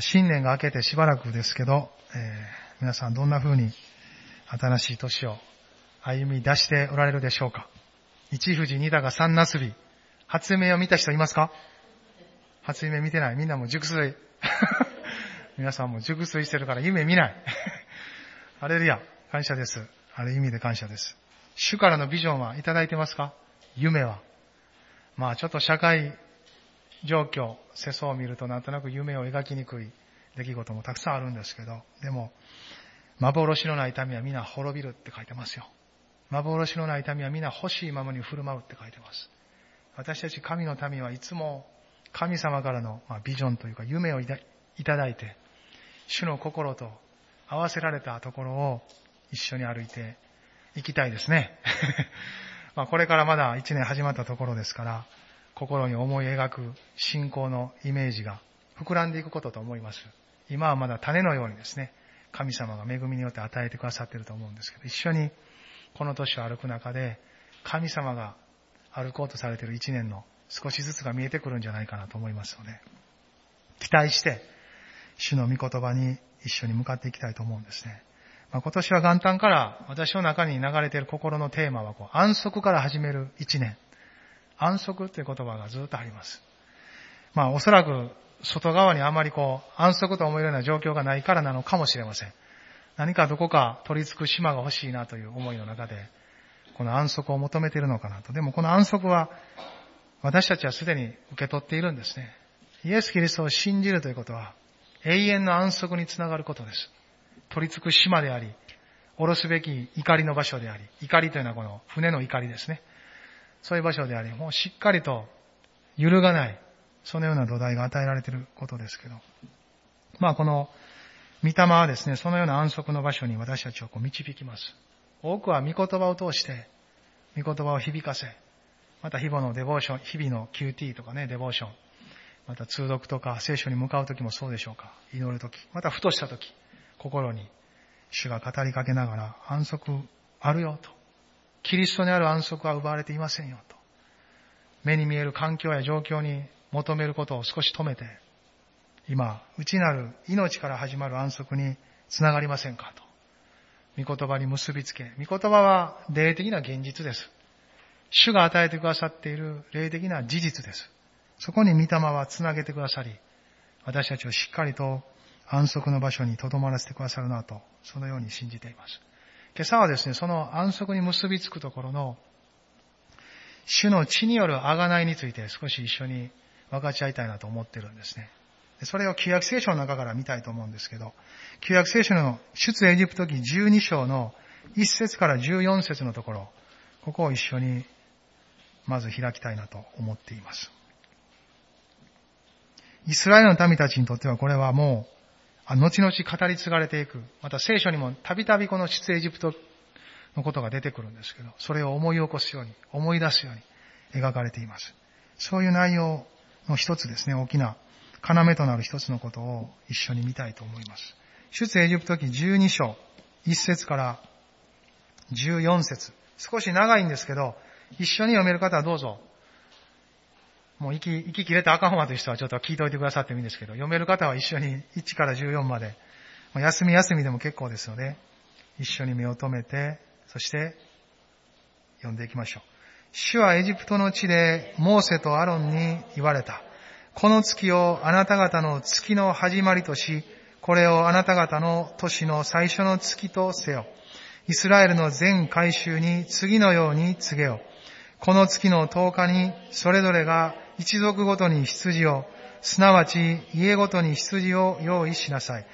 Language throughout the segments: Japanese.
新年が明けてしばらくですけど、えー、皆さんどんな風に新しい年を歩み出しておられるでしょうか？一富士二鷹三なすび。初夢を見た人いますか？初夢見てない。みんなも熟睡。皆さんも熟睡してるから夢見ない。あれルヤ。感謝です。ある意味で感謝です。主からのビジョンはいただいてますか？夢は。まあちょっと社会状況、世相を見るとなんとなく夢を描きにくい出来事もたくさんあるんですけど、でも、幻のない民は皆滅びるって書いてますよ。幻のない民は皆欲しいままに振る舞うって書いてます。私たち神の民はいつも神様からのビジョンというか夢をいただいて、主の心と合わせられたところを一緒に歩いていきたいですね。まあこれからまだ一年始まったところですから、心に思い描く信仰のイメージが膨らんでいくことと思います。今はまだ種のようにですね、神様が恵みによって与えてくださっていると思うんですけど、一緒にこの年を歩く中で、神様が歩こうとされている一年の少しずつが見えてくるんじゃないかなと思いますので、期待して、主の御言葉に一緒に向かっていきたいと思うんですね。まあ、今年は元旦から私の中に流れている心のテーマはこう安息から始める一年。安息という言葉がずっとあります。まあおそらく外側にあまりこう安息と思えるような状況がないからなのかもしれません。何かどこか取り付く島が欲しいなという思いの中で、この安息を求めているのかなと。でもこの安息は私たちはすでに受け取っているんですね。イエス・キリストを信じるということは永遠の安息につながることです。取り付く島であり、下ろすべき怒りの場所であり、怒りというのはこの船の怒りですね。そういう場所であり、もうしっかりと揺るがない、そのような土台が与えられていることですけど。まあこの、御霊はですね、そのような安息の場所に私たちをこう導きます。多くは御言葉を通して、御言葉を響かせ、また日々のデボーション、日々の QT とかね、デボーション、また通読とか聖書に向かうときもそうでしょうか。祈るとき、またふとしたとき、心に主が語りかけながら安息あるよと。キリストにある安息は奪われていませんよと。目に見える環境や状況に求めることを少し止めて、今、内なる命から始まる安息につながりませんかと。御言葉に結びつけ、御言葉は霊的な現実です。主が与えてくださっている霊的な事実です。そこに御霊はつなげてくださり、私たちをしっかりと安息の場所に留まらせてくださるなと、そのように信じています。今朝はですね、その安息に結びつくところの、主の血による贖いについて少し一緒に分かち合いたいなと思ってるんですね。それを旧約聖書の中から見たいと思うんですけど、旧約聖書の出エジプト記12章の1節から14節のところ、ここを一緒にまず開きたいなと思っています。イスラエルの民たちにとってはこれはもう後々語り継がれていく。また聖書にもたびたびこの出エジプトのことが出てくるんですけど、それを思い起こすように、思い出すように描かれています。そういう内容の一つですね、大きな要となる一つのことを一緒に見たいと思います。出エジプト記12章、1節から14節少し長いんですけど、一緒に読める方はどうぞもう息、息切れた赤本という人はちょっと聞いておいてくださってもいいんですけど、読める方は一緒に1から14まで、休み休みでも結構ですので、一緒に目を留めて、そして読んでいきましょう。主はエジプトの地でモーセとアロンに言われた。この月をあなた方の月の始まりとし、これをあなた方の年の最初の月とせよ。イスラエルの全改宗に次のように告げよ。この月の10日にそれぞれが一族ごとに羊を、すなわち家ごとに羊を用意しなさい。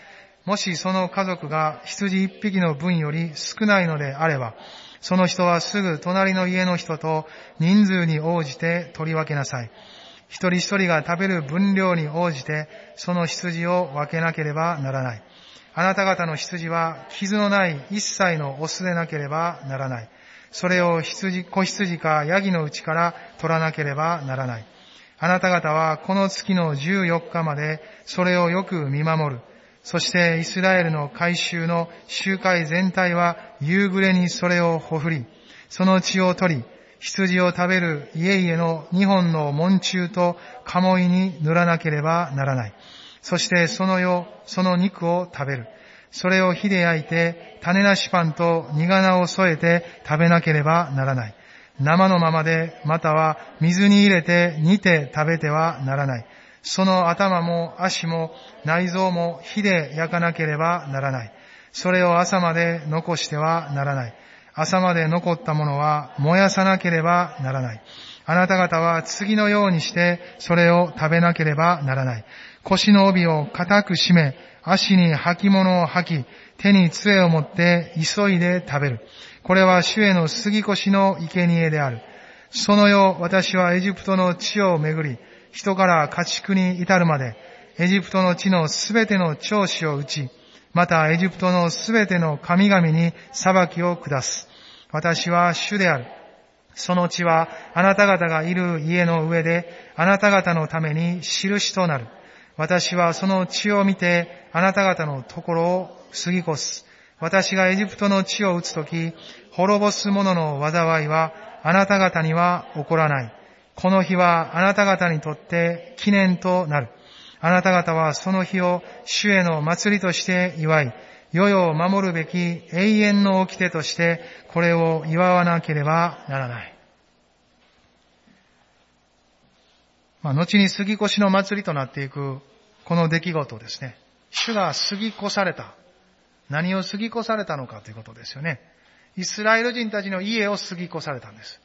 もしその家族が羊一匹の分より少ないのであれば、その人はすぐ隣の家の人と人数に応じて取り分けなさい。一人一人が食べる分量に応じて、その羊を分けなければならない。あなた方の羊は傷のない一切のオスでなければならない。それを羊、子羊かヤギのうちから取らなければならない。あなた方はこの月の14日までそれをよく見守る。そしてイスラエルの改宗の集会全体は夕暮れにそれをほふり、その血を取り、羊を食べる家々の二本の門中と鴨居に塗らなければならない。そしてその世、その肉を食べる。それを火で焼いて、種なしパンと苦菜を添えて食べなければならない。生のままで、または水に入れて煮て食べてはならない。その頭も足も内臓も火で焼かなければならない。それを朝まで残してはならない。朝まで残ったものは燃やさなければならない。あなた方は次のようにしてそれを食べなければならない。腰の帯を固く締め、足に履物を履き、手に杖を持って急いで食べる。これは主への杉越の生贄である。その夜、私はエジプトの地を巡り、人から家畜に至るまで、エジプトの地のすべての長子を打ち、またエジプトのすべての神々に裁きを下す。私は主である。その地はあなた方がいる家の上であなた方のために印となる。私はその地を見てあなた方のところを過ぎ越す。私がエジプトの地を打つとき、滅ぼす者の災いはあなた方には起こらない。この日はあなた方にとって記念となる。あなた方はその日を主への祭りとして祝い、世々を守るべき永遠の掟としてこれを祝わなければならない。まあ、後に杉越しの祭りとなっていくこの出来事ですね。主が杉越された。何を杉越されたのかということですよね。イスラエル人たちの家を杉越されたんです。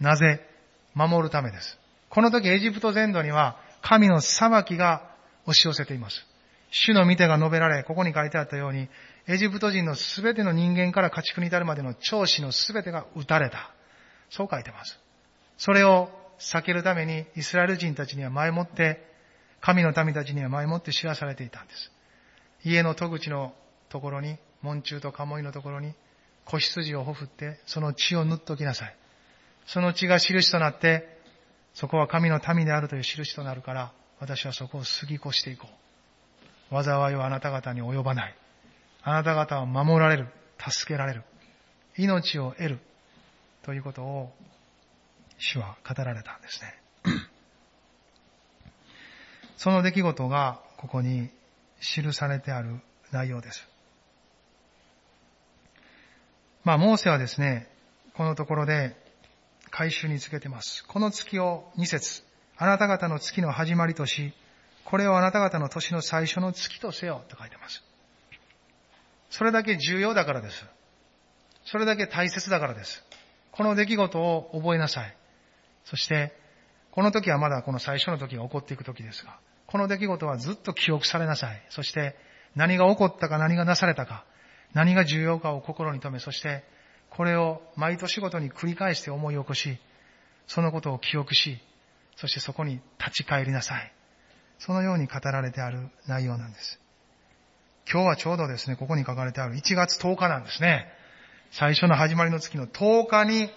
なぜ？守るためです。この時エジプト全土には神の裁きが押し寄せています。主の見てが述べられ、ここに書いてあったように、エジプト人のすべての人間から家畜に至るまでの長子のすべてが撃たれた。そう書いてます。それを避けるためにイスラエル人たちには前もって、神の民たちには前もって知らされていたんです。家の戸口のところに、門中と鴨居のところに、子羊をほふって、その血を塗っときなさい。その血が印となって、そこは神の民であるという印となるから、私はそこを過ぎ越していこう。災いはあなた方に及ばない。あなた方は守られる。助けられる。命を得る。ということを、主は語られたんですね。その出来事がここに記されてある内容です。まあ、モーセはですね、このところで回収につけてます。この月を2節あなた方の月の始まりとし、これをあなた方の年の最初の月とせよと書いてます。それだけ重要だからです。それだけ大切だからです。この出来事を覚えなさい。そして、この時はまだこの最初の時が起こっていく時ですが、この出来事はずっと記憶されなさい。そして、何が起こったか何がなされたか、何が重要かを心に留め、そしてこれを毎年ごとに繰り返して思い起こし、そのことを記憶し、そしてそこに立ち返りなさい。そのように語られてある内容なんです。今日はちょうどですね、ここに書かれてある1月10日なんですね。最初の始まりの月の10日に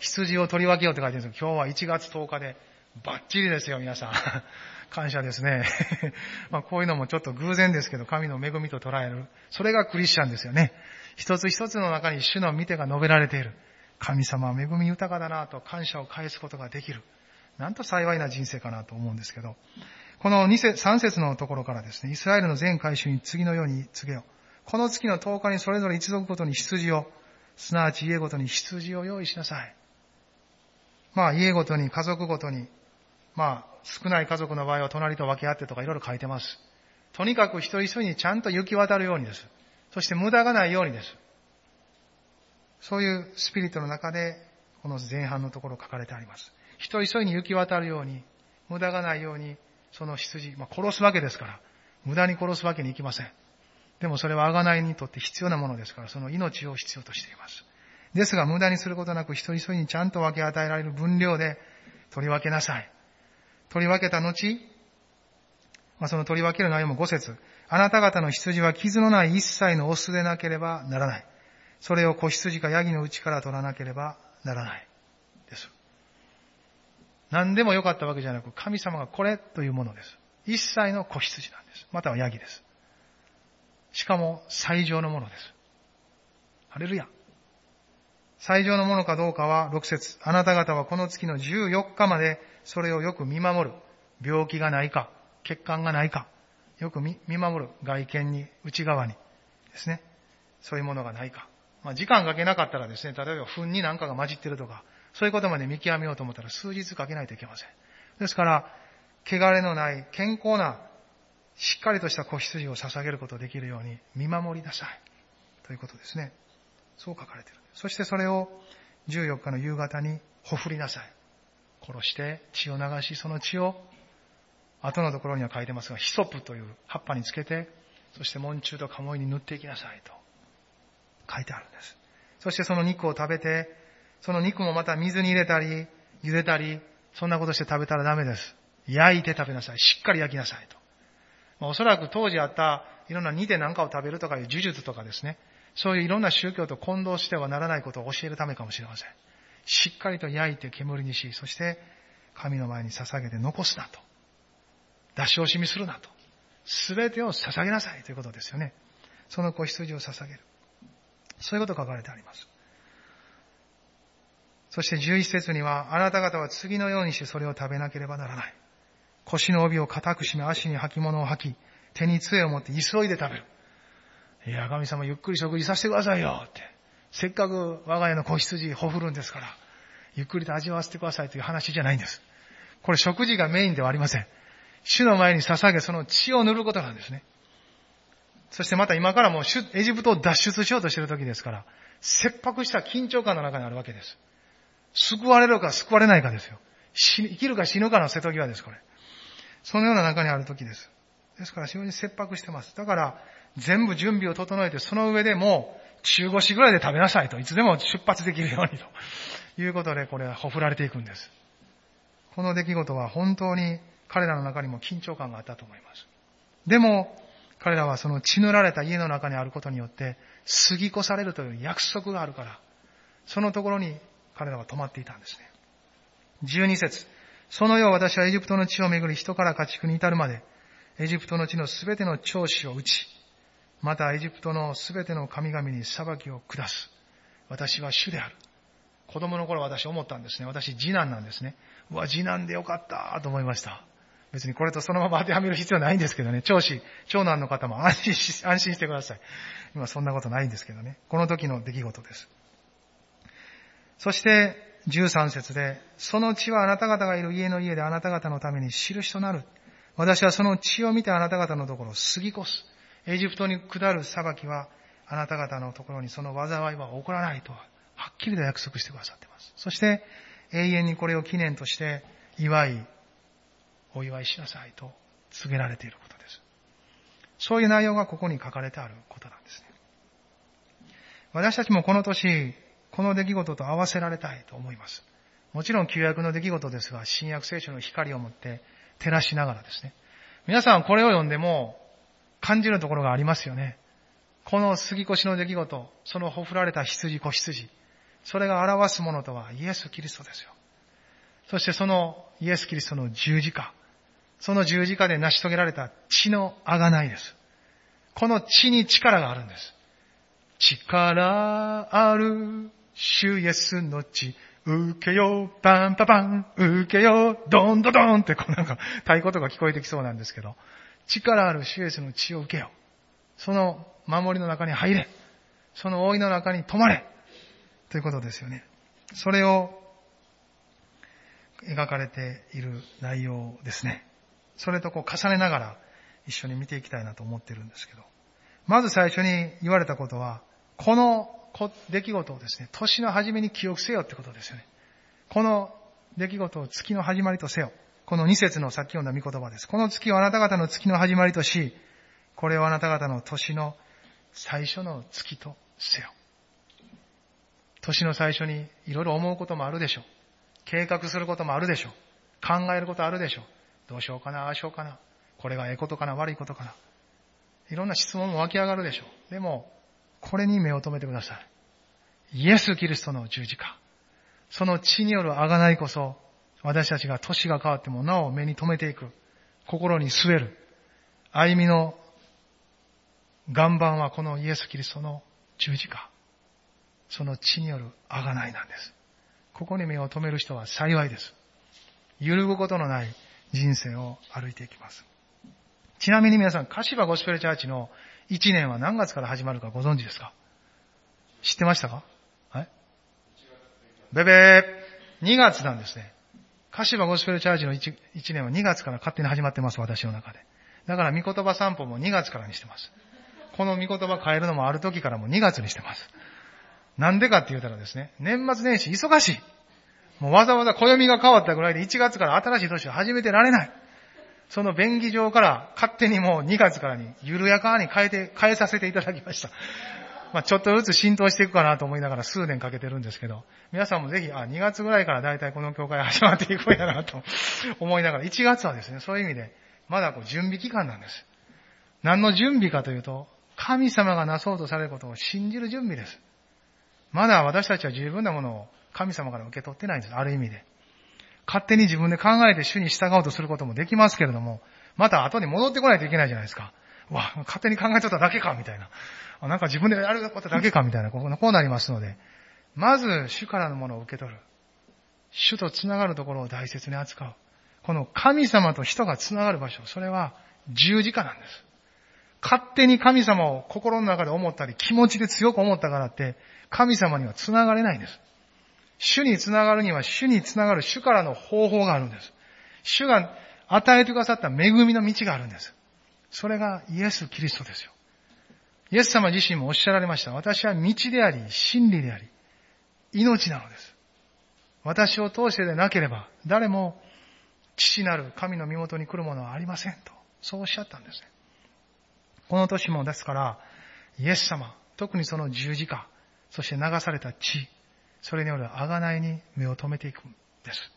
羊を取り分けようって書いてるんですけど、今日は1月10日でバッチリですよ、皆さん。感謝ですね。まあこういうのもちょっと偶然ですけど、神の恵みと捉える。それがクリスチャンですよね。一つ一つの中に主の見てが述べられている。神様は恵み豊かだなと感謝を返すことができる。なんと幸いな人生かなと思うんですけど、この2節、3節のところからですね、イスラエルの全回収に次のように告げよ。この月の10日にそれぞれ一族ごとに羊を、すなわち家ごとに羊を用意しなさい。まあ家ごとに、家族ごとに、まあ少ない家族の場合は隣と分け合ってとかいろいろ書いてます。とにかく一人一人にちゃんと行き渡るようにです。そして無駄がないようにです。そういうスピリットの中で、この前半のところ書かれてあります。一人一人に行き渡るように、無駄がないように、その羊、まあ、殺すわけですから、無駄に殺すわけにいきません。でもそれは贖いにとって必要なものですから、その命を必要としています。ですが無駄にすることなく一人一人にちゃんと分け与えられる分量で取り分けなさい。取り分けた後、まあ、その取り分ける内容も5節あなた方の羊は傷のない一切のオスでなければならない。それを子羊かヤギのうちから取らなければならない。です。何でもよかったわけじゃなく、神様がこれというものです。一切の子羊なんです。またはヤギです。しかも最上のものです。ハレルヤ。最上のものかどうかは6節あなた方はこの月の14日までそれをよく見守る。病気がないか、血管がないか、よく見守る外見に、内側にですね、そういうものがないか。まあ、時間かけなかったらですね、例えば糞に何かが混じってるとか、そういうことまで見極めようと思ったら数日かけないといけません。ですから、汚れのない健康な、しっかりとした子羊を捧げることができるように見守りなさい。ということですね。そう書かれている。そしてそれを14日の夕方にほふりなさい。殺して血を流し、その血を後のところには書いてますが、ヒソプという葉っぱにつけて、そして門中と鴨居に塗っていきなさいと書いてあるんです。そしてその肉を食べて、その肉もまた水に入れたり、茹でたり、そんなことして食べたらダメです。焼いて食べなさい。しっかり焼きなさいと。まあ、おそらく当時あったいろんな煮で何かを食べるとかいう呪術とかですね、そういういろんな宗教と混同してはならないことを教えるためかもしれません。しっかりと焼いて煙にし、そして神の前に捧げて残すなと。出し惜しみするなと。すべてを捧げなさいということですよね。その子羊を捧げる。そういうこと書かれてあります。そして11節には、あなた方は次のようにしてそれを食べなければならない。腰の帯を固く締め、足に履物を履き、手に杖を持って急いで食べる。いや、神様ゆっくり食事させてくださいよって。せっかく我が家の子羊ほふるんですから、ゆっくりと味わわせてくださいという話じゃないんです。これ食事がメインではありません。主の前に捧げ、その血を塗ることなんですね。そしてまた今からもうエジプトを脱出しようとしている時ですから、切迫した緊張感の中にあるわけです。救われるか救われないかですよ。生きるか死ぬかの瀬戸際です、これ。そのような中にある時です。ですから非常に切迫してます。だから、全部準備を整えて、その上でもう中腰ぐらいで食べなさいと。いつでも出発できるようにということで、これはほふられていくんです。この出来事は本当に彼らの中にも緊張感があったと思います。でも、彼らはその血塗られた家の中にあることによって、過ぎ越されるという約束があるから、そのところに彼らは止まっていたんですね。12節そのよう私はエジプトの地をめぐり人から家畜に至るまで、エジプトの地のすべての長子を打ち、またエジプトのすべての神々に裁きを下す。私は主である。子供の頃私思ったんですね。私次男なんですね。うわ、次男でよかったと思いました。別にこれとそのまま当てはめる必要ないんですけどね。長子、長男の方も安心し、安心してください。今そんなことないんですけどね。この時の出来事です。そして、13節で、その血はあなた方がいる家の家であなた方のために印となる。私はその血を見てあなた方のところを過ぎ越す。エジプトに下る裁きは、あなた方のところにその災いは起こらないと、はっきりと約束してくださっています。そして、永遠にこれを記念として、祝い、お祝いしなさいと告げられていることです。そういう内容がここに書かれてあることなんですね。私たちもこの年、この出来事と合わせられたいと思います。もちろん旧約の出来事ですが、新約聖書の光を持って照らしながらですね。皆さんこれを読んでも感じるところがありますよね。この杉越の出来事、そのほふられた羊子羊、それが表すものとはイエス・キリストですよ。そしてそのイエス・キリストの十字架、その十字架で成し遂げられた血の贖いです。この血に力があるんです。力ある主イエスの血、受けよう、パンパパン、受けよう、ドンドドンってこうなんか太鼓とか聞こえてきそうなんですけど、力ある主イエスの血を受けよ。その守りの中に入れ。その覆いの中に泊まれ。ということですよね。それを描かれている内容ですね。それとこう重ねながら一緒に見ていきたいなと思ってるんですけど。まず最初に言われたことは、この出来事をですね、年の初めに記憶せよってことですよね。この出来事を月の始まりとせよ。この二節のさっき読んだ御言葉です。この月をあなた方の月の始まりとし、これをあなた方の年の最初の月とせよ。年の最初にいろいろ思うこともあるでしょう。計画することもあるでしょう。考えることあるでしょう。どうしようかな、ああしようかな。これがええことかな、悪いことかな。いろんな質問も湧き上がるでしょう。でも、これに目を留めてください。イエス・キリストの十字架。その血による贖いこそ、私たちが年が変わってもなお目に留めていく。心に据える。歩みの岩盤はこのイエス・キリストの十字架。その血による贖いなんです。ここに目を留める人は幸いです。揺るぐことのない人生を歩いていきます。ちなみに皆さん、柏ゴスペルチャーチの1年は何月から始まるかご存知ですか？知ってましたか？はいベベー !2 月なんですね。柏ゴスペルチャーチの 1, 1年は2月から勝手に始まってます、私の中で。だから、御言葉散歩も2月からにしてます。この御言葉変えるのもある時からも2月にしてます。なんでかって言うたらですね、年末年始忙しい。もうわざわざ暦が変わったぐらいで1月から新しい年を始めてられない。その便宜上から勝手にもう2月からに緩やかに変えて、変えさせていただきました。まあちょっとずつ浸透していくかなと思いながら数年かけてるんですけど、皆さんもぜひ、あ、2月ぐらいからだいたいこの教会始まっていくんやなと 思いながら、1月はですね、そういう意味で、まだこう準備期間なんです。何の準備かというと、神様がなそうとされることを信じる準備です。まだ私たちは十分なものを神様から受け取ってないんです。ある意味で。勝手に自分で考えて主に従おうとすることもできますけれども、また後に戻ってこないといけないじゃないですか。わ、勝手に考えとっただけか、みたいな。なんか自分でやることだけか、みたいな、こうなりますので、まず主からのものを受け取る。主と繋がるところを大切に扱う。この神様と人が繋がる場所、それは十字架なんです。勝手に神様を心の中で思ったり、気持ちで強く思ったからって、神様には繋がれないんです。主につながるには主につながる主からの方法があるんです。主が与えてくださった恵みの道があるんです。それがイエス・キリストですよ。イエス様自身もおっしゃられました。私は道であり、真理であり、命なのです。私を通してでなければ、誰も父なる神の身元に来るものはありませんと、そうおっしゃったんですね。この年もですから、イエス様、特にその十字架、そして流された血、それによる贖いに目を留めていくんです。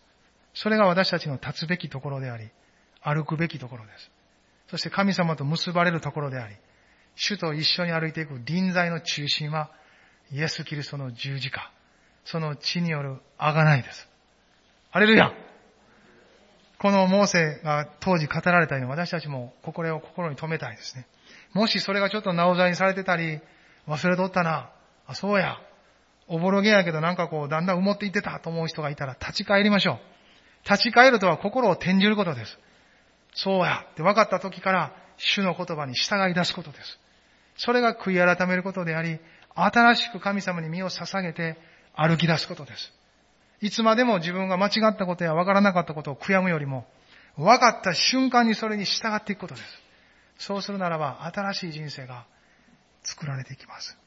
それが私たちの立つべきところであり、歩くべきところです。そして神様と結ばれるところであり、主と一緒に歩いていく臨在の中心は、イエス・キリストの十字架、その血による贖いです。ハレルヤこのモーセが当時語られたように私たちもこれを心に留めたいですね。もしそれがちょっとなおざにされてたり、忘れとったな、あ、そうや、おぼろげやけどなんかこう、だんだん埋もっていってたと思う人がいたら立ち返りましょう。立ち返るとは心を転じることです。そうやって分かった時から、主の言葉に従い出すことです。それが悔い改めることであり、新しく神様に身を捧げて歩き出すことです。いつまでも自分が間違ったことや分からなかったことを悔やむよりも、分かった瞬間にそれに従っていくことです。そうするならば、新しい人生が作られていきます。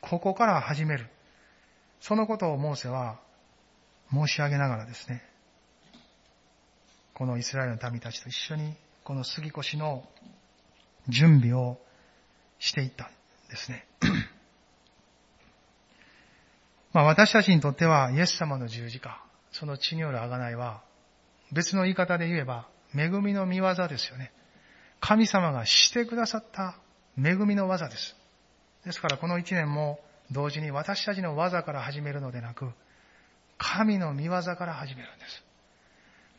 ここから始める。そのことをモーセは申し上げながらですね、このイスラエルの民たちと一緒に、この杉越の準備をしていったんですね。まあ私たちにとってはイエス様の十字架、その血による贖いは、別の言い方で言えば、恵みの見業ですよね。神様がしてくださった恵みの技です。ですからこの一年も同時に私たちの技から始めるのでなく、神の見業から始めるんです。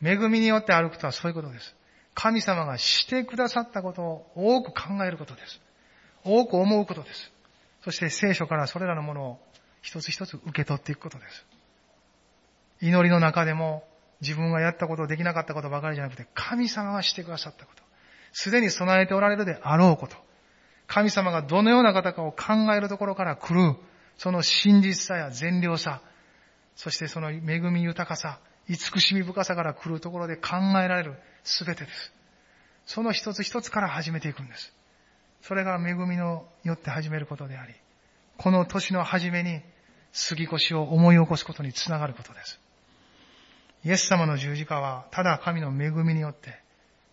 恵みによって歩くとはそういうことです。神様がしてくださったことを多く考えることです。多く思うことです。そして聖書からそれらのものを一つ一つ受け取っていくことです。祈りの中でも自分がやったことできなかったことばかりじゃなくて、神様がしてくださったこと。すでに備えておられるであろうこと。神様がどのような方かを考えるところから来る、その真実さや善良さ、そしてその恵み豊かさ、慈しみ深さから来るところで考えられる全てです。その一つ一つから始めていくんです。それが恵みのよって始めることであり、この年の初めに杉越を思い起こすことにつながることです。イエス様の十字架は、ただ神の恵みによって、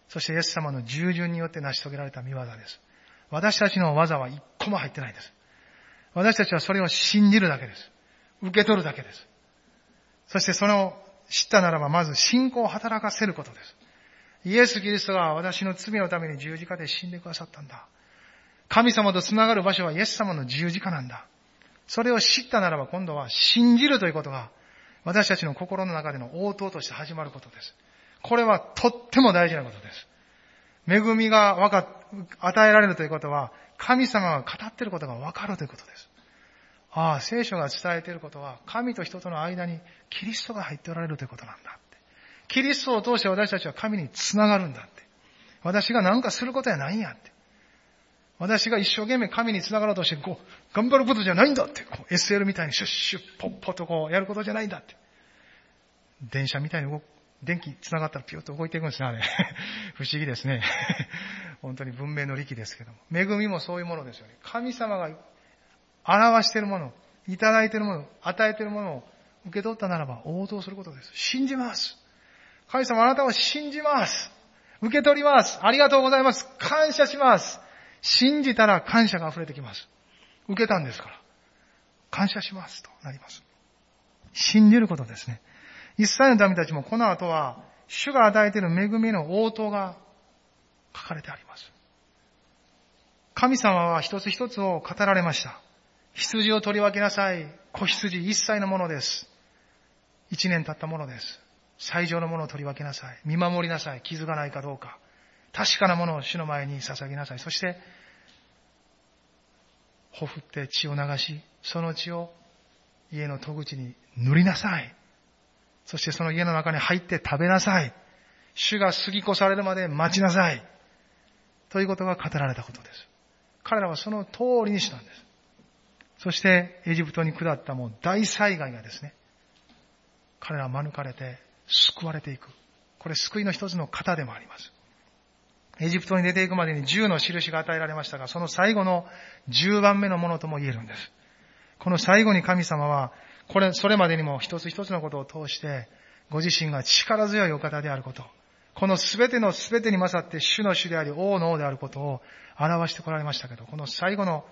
そしてイエス様の従順によって成し遂げられた見業です。私たちの技は一個も入ってないです。私たちはそれを信じるだけです。受け取るだけです。そしてその知ったならばまず信仰を働かせることです。イエス・キリストが私の罪のために十字架で死んでくださったんだ。神様と繋がる場所はイエス様の十字架なんだ。それを知ったならば今度は信じるということが私たちの心の中での応答として始まることです。これはとっても大事なことです。恵みがわか、与えられるということは、神様が語っていることがわかるということです。ああ、聖書が伝えていることは、神と人との間にキリストが入っておられるということなんだって。キリストを通して私たちは神につながるんだって。私が何かすることやないんやって。私が一生懸命神に繋がろうとして、こう、頑張ることじゃないんだって。こう SL みたいにシュッシュッポッポッとこう、やることじゃないんだって。電車みたいに動く、電気繋がったらピュッと動いていくんですね、あれ。不思議ですね。本当に文明の利器ですけども。恵みもそういうものですよね。神様が表しているもの、いただいているもの、与えているものを受け取ったならば応答することです。信じます。神様あなたを信じます。受け取ります。ありがとうございます。感謝します。信じたら感謝が溢れてきます。受けたんですから。感謝しますとなります。信じることですね。一切の民たちもこの後は、主が与えている恵みの応答が書かれてあります。神様は一つ一つを語られました。羊を取り分けなさい。子羊一切のものです。一年経ったものです。最上のものを取り分けなさい。見守りなさい。傷がないかどうか。確かなものを主の前に捧げなさい。そして、ほふって血を流し、その血を家の戸口に塗りなさい。そしてその家の中に入って食べなさい。主が過ぎ越されるまで待ちなさい。ということが語られたことです。彼らはその通りにしたんです。そしてエジプトに下ったもう大災害がですね、彼らは免れて救われていく。これ救いの一つの型でもあります。エジプトに出ていくまでに10の印が与えられましたが、その最後の10番目のものとも言えるんです。この最後に神様は、これ、それまでにも一つ一つのことを通して、ご自身が力強いお方であること、この全ての全てに勝って主の主であり王の王であることを表してこられましたけど、この最後の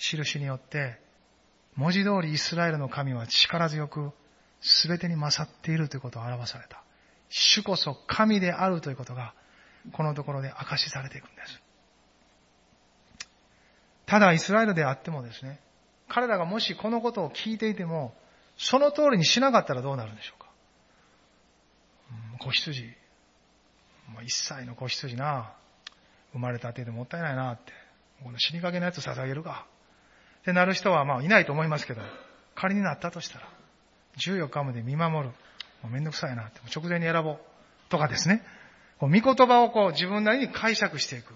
印によって、文字通りイスラエルの神は力強く全てに勝っているということを表された。主こそ神であるということが、このところで明かしされていくんです。ただイスラエルであってもですね、彼らがもしこのことを聞いていても、その通りにしなかったらどうなるんでしょうか。うん子羊、一歳の子羊な、生まれたてでもったいないなって、この死にかけのやつ捧げるか。ってなる人はまあいないと思いますけど、仮になったとしたら、14日まで見守る。もうめんどくさいなって、直前に選ぼう。とかですね。こう、御言葉をこう自分なりに解釈していく。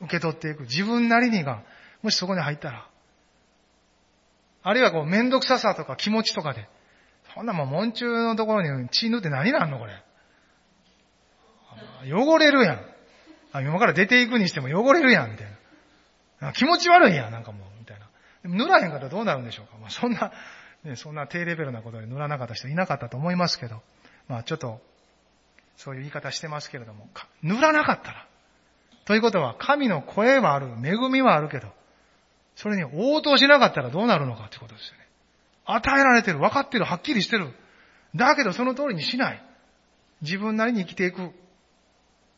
受け取っていく。自分なりにが、もしそこに入ったら、あるいはこう、めんどくささとか気持ちとかで、そんなもん、門中のところに血塗って何なんのこれ。汚れるやん。あ、今から出ていくにしても汚れるやん、みたいな。気持ち悪いやん、なんかもう、塗らへんかったらどうなるんでしょうか。まあ、そんな、ね、そんな低レベルなことで塗らなかった人いなかったと思いますけど、まあちょっと、そういう言い方してますけれども、塗らなかったら。ということは、神の声はある、恵みはあるけど、それに応答しなかったらどうなるのかということですよね。与えられてる、分かってる、はっきりしてる。だけどその通りにしない。自分なりに生きていく。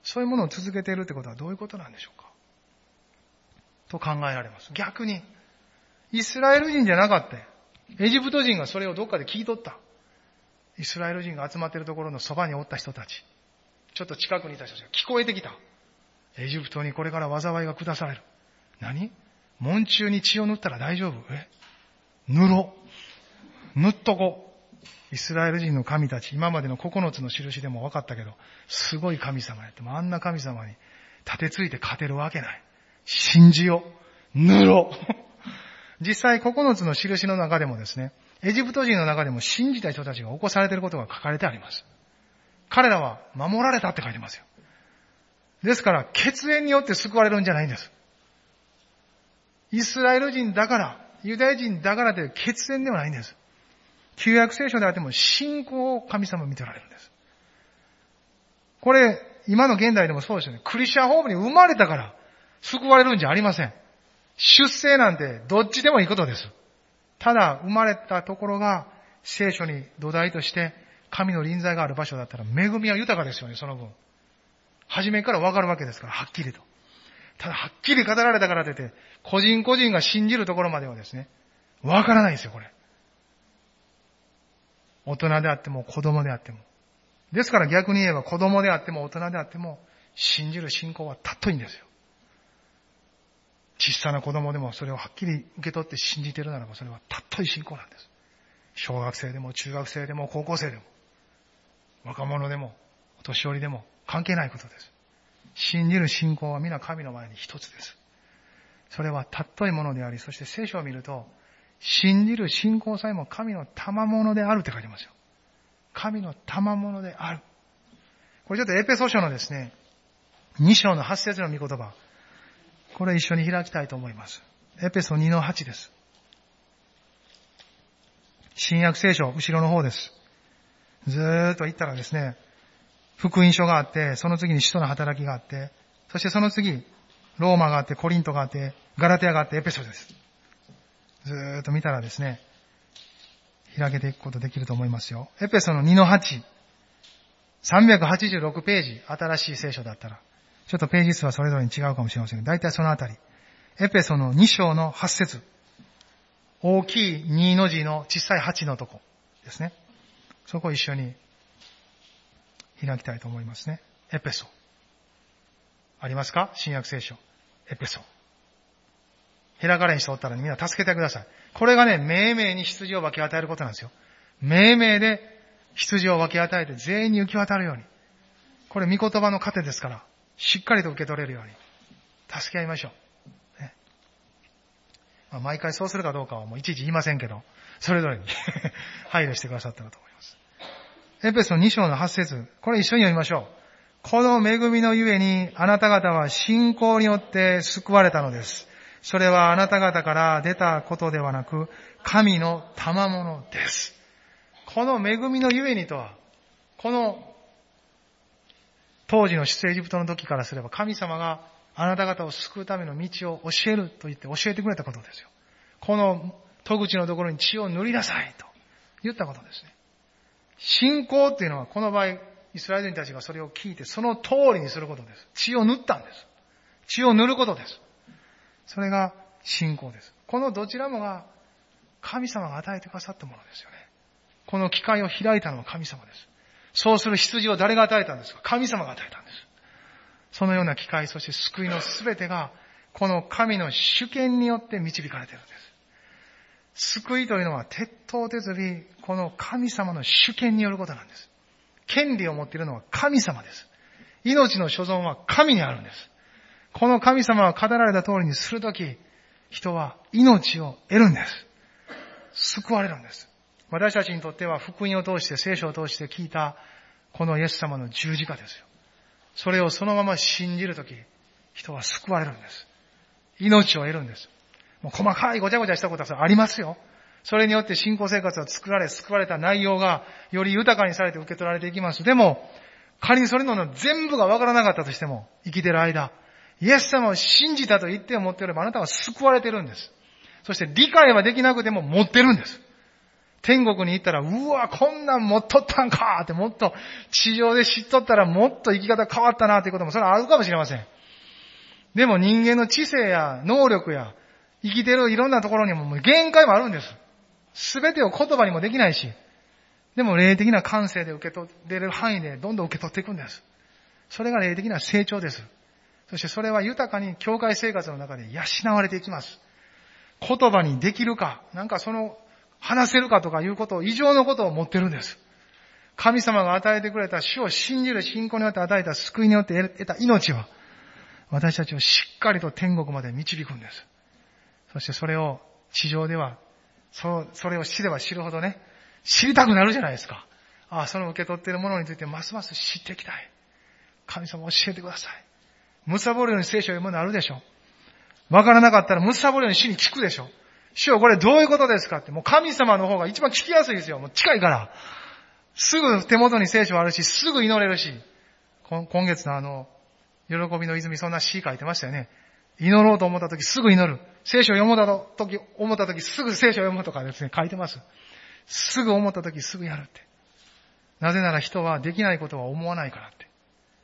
そういうものを続けているってことはどういうことなんでしょうかと考えられます。逆に、イスラエル人じゃなかった。エジプト人がそれをどっかで聞いとった。イスラエル人が集まってるところのそばにおった人たち。ちょっと近くにいた人たちが聞こえてきた。エジプトにこれから災いが下される。何？門中に血を塗ったら大丈夫？え？塗ろう。塗っとこう。イスラエル人の神たち、今までの9つの印でも分かったけど、すごい神様やって、もあんな神様に立てついて勝てるわけない。信じよう。塗ろう。実際9つの印の中でもですね、エジプト人の中でも信じた人たちが起こされていることが書かれてあります。彼らは守られたって書いてますよ。ですから、血縁によって救われるんじゃないんです。イスラエル人だから、ユダヤ人だからという血縁ではないんです。旧約聖書であっても信仰を神様見ておられるんです。これ、今の現代でもそうですよね。クリスチャンホームに生まれたから救われるんじゃありません。出生なんてどっちでもいいことです。ただ、生まれたところが聖書に土台として神の臨在がある場所だったら恵みは豊かですよね、その分。初めからわかるわけですから、はっきりと。ただ、はっきり語られたからといって、個人個人が信じるところまではですね、わからないんですよ、これ。大人であっても子供であっても。ですから逆に言えば子供であっても大人であっても、信じる信仰はたっといんですよ。小さな子供でもそれをはっきり受け取って信じているならばそれはたっとい信仰なんです。小学生でも中学生でも高校生でも若者でもお年寄りでも関係ないことです。信じる信仰は皆神の前に一つです。それは尊いものであり、そして聖書を見ると、信じる信仰さえも神の賜物であるって書いてますよ。神の賜物である。これちょっとエペソ書のですね、2章の8節の御言葉。これ一緒に開きたいと思います。エペソ2-8です。新約聖書、後ろの方です。ずーっと行ったらですね、福音書があって、その次に使徒の働きがあって、そしてその次、ローマがあって、コリントがあって、ガラテアがあって、エペソです。ずーっと見たらですね、開けていくことできると思いますよ。エペソの2-8、386ページ、新しい聖書だったら。ちょっとページ数はそれぞれに違うかもしれませんが、大体そのあたり。エペソの2章の8節大きい2の字の小さい8のとこですね。そこを一緒に開きたいと思いますね。エペソ。ありますか？新約聖書。エペソ。開かれん人おったら、みんな助けてください。これがね、命名に羊を分け与えることなんですよ。命名で羊を分け与えて全員に行き渡るように。これ、御言葉の糧ですから、しっかりと受け取れるように、助け合いましょう。ねまあ、毎回そうするかどうかはもういちいち言いませんけど、それぞれに 配慮してくださったらと思います。エペソ2章の8節これ一緒に読みましょう。この恵みのゆえにあなた方は信仰によって救われたのです。それはあなた方から出たことではなく、神の賜物です。この恵みのゆえにとは、この当時の出エジプトの時からすれば神様があなた方を救うための道を教えると言って教えてくれたことですよ。この戸口のところに血を塗りなさいと言ったことですね。信仰っていうのはこの場合、イスラエル人たちがそれを聞いてその通りにすることです。血を塗ったんです。血を塗ることです。それが信仰です。このどちらもが神様が与えてくださったものですよね。この機会を開いたのは神様です。そうする羊を誰が与えたんですか？神様が与えたんです。そのような機会、そして救いのすべてが、この神の主権によって導かれているんです。救いというのは鉄頭鉄尾、この神様の主権によることなんです。権利を持っているのは神様です。命の所存は神にあるんです。この神様が語られた通りにするとき、人は命を得るんです。救われるんです。私たちにとっては福音を通して聖書を通して聞いたこのイエス様の十字架ですよ。それをそのまま信じるとき、人は救われるんです。命を得るんです。もう細かいごちゃごちゃしたことはありますよ。それによって信仰生活は作られ、救われた内容がより豊かにされて受け取られていきます。でも、仮にそれの全部がわからなかったとしても、生きてる間、イエス様を信じたと言って思っておればあなたは救われてるんです。そして理解はできなくても持ってるんです。天国に行ったら、うわ、こんなん持っとったんかってもっと地上で知っとったらもっと生き方変わったなっていうこともそれはあるかもしれません。でも人間の知性や能力や生きてるいろんなところにも限界もあるんです。すべてを言葉にもできないし、でも霊的な感性で受け取れる範囲でどんどん受け取っていくんです。それが霊的な成長です。そしてそれは豊かに教会生活の中で養われていきます。言葉にできるか、なんかその話せるかとかいうことを、異常のことを持ってるんです。神様が与えてくれた死を信じる信仰によって与えた救いによって得た命は、私たちをしっかりと天国まで導くんです。そしてそれを地上では、そそれを知れば知るほどね、知りたくなるじゃないですか。ああ、その受け取っているものについてますます知っていきたい。神様教えてください。むさぼるように聖書を読むのあるでしょ。わからなかったらむさぼるように死に聞くでしょ。主よこれどういうことですかって、もう神様の方が一番聞きやすいですよ。もう近いから。すぐ手元に聖書あるし、すぐ祈れるし。今月のあの、喜びの泉そんな詩書いてましたよね。祈ろうと思った時すぐ祈る。聖書を読もうと時、思った時すぐ聖書を読むとかですね、書いてます。すぐ思った時すぐやるって。なぜなら人はできないことは思わないからって。